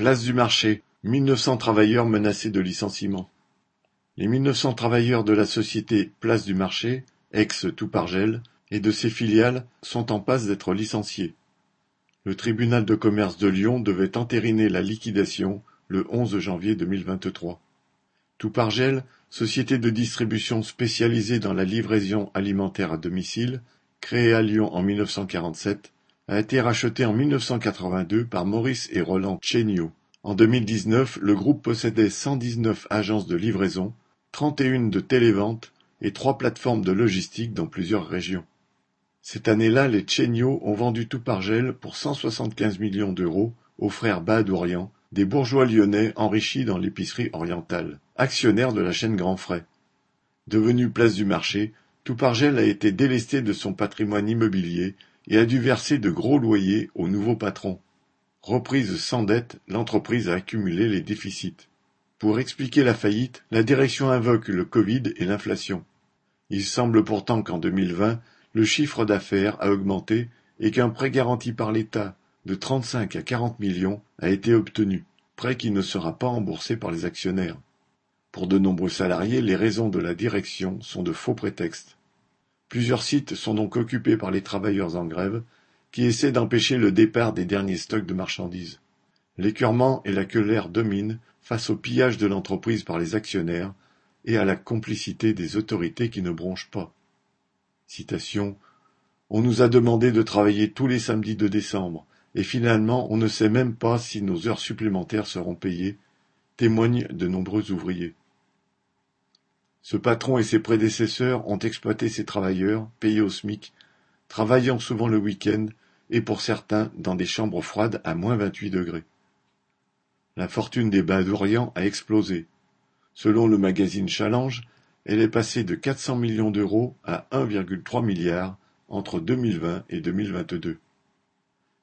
Place du Marché, mille neuf cents travailleurs menacés de licenciement. Les mille neuf cents travailleurs de la société Place du Marché, ex-Toupargel, et de ses filiales sont en passe d'être licenciés. Le tribunal de commerce de Lyon devait entériner la liquidation le 11 janvier 2023. Toupargel, société de distribution spécialisée dans la livraison alimentaire à domicile, créée à Lyon en 1947, a été racheté en 1982 par Maurice et Roland Chéniaud. En 2019, le groupe possédait 119 agences de livraison, 31 de télévente et trois plateformes de logistique dans plusieurs régions. Cette année-là, les Chéniaud ont vendu tout par gel pour 175 millions d'euros aux frères Badourian, des bourgeois lyonnais enrichis dans l'épicerie orientale, actionnaires de la chaîne Grand Frais. Devenu place du marché, Toupargel a été délesté de son patrimoine immobilier et a dû verser de gros loyers au nouveau patron. Reprise sans dette, l'entreprise a accumulé les déficits. Pour expliquer la faillite, la direction invoque le Covid et l'inflation. Il semble pourtant qu'en 2020, le chiffre d'affaires a augmenté et qu'un prêt garanti par l'État de 35 à 40 millions a été obtenu, prêt qui ne sera pas remboursé par les actionnaires. Pour de nombreux salariés, les raisons de la direction sont de faux prétextes. Plusieurs sites sont donc occupés par les travailleurs en grève, qui essaient d'empêcher le départ des derniers stocks de marchandises. L'écœurement et la colère dominent face au pillage de l'entreprise par les actionnaires et à la complicité des autorités qui ne bronchent pas. Citation On nous a demandé de travailler tous les samedis de décembre, et finalement on ne sait même pas si nos heures supplémentaires seront payées, témoignent de nombreux ouvriers. Ce patron et ses prédécesseurs ont exploité ces travailleurs, payés au SMIC, travaillant souvent le week-end et pour certains dans des chambres froides à moins vingt-huit degrés. La fortune des d'Orient a explosé. Selon le magazine Challenge, elle est passée de 400 millions d'euros à 1,3 milliard entre 2020 et 2022.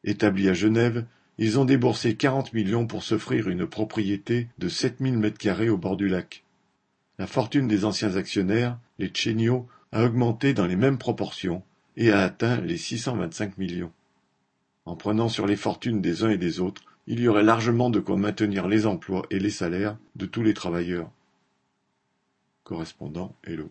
Établis à Genève, ils ont déboursé 40 millions pour s'offrir une propriété de 7000 mètres carrés au bord du lac. La fortune des anciens actionnaires, les Chéniaux, a augmenté dans les mêmes proportions et a atteint les 625 millions. En prenant sur les fortunes des uns et des autres, il y aurait largement de quoi maintenir les emplois et les salaires de tous les travailleurs. Correspondant Hello.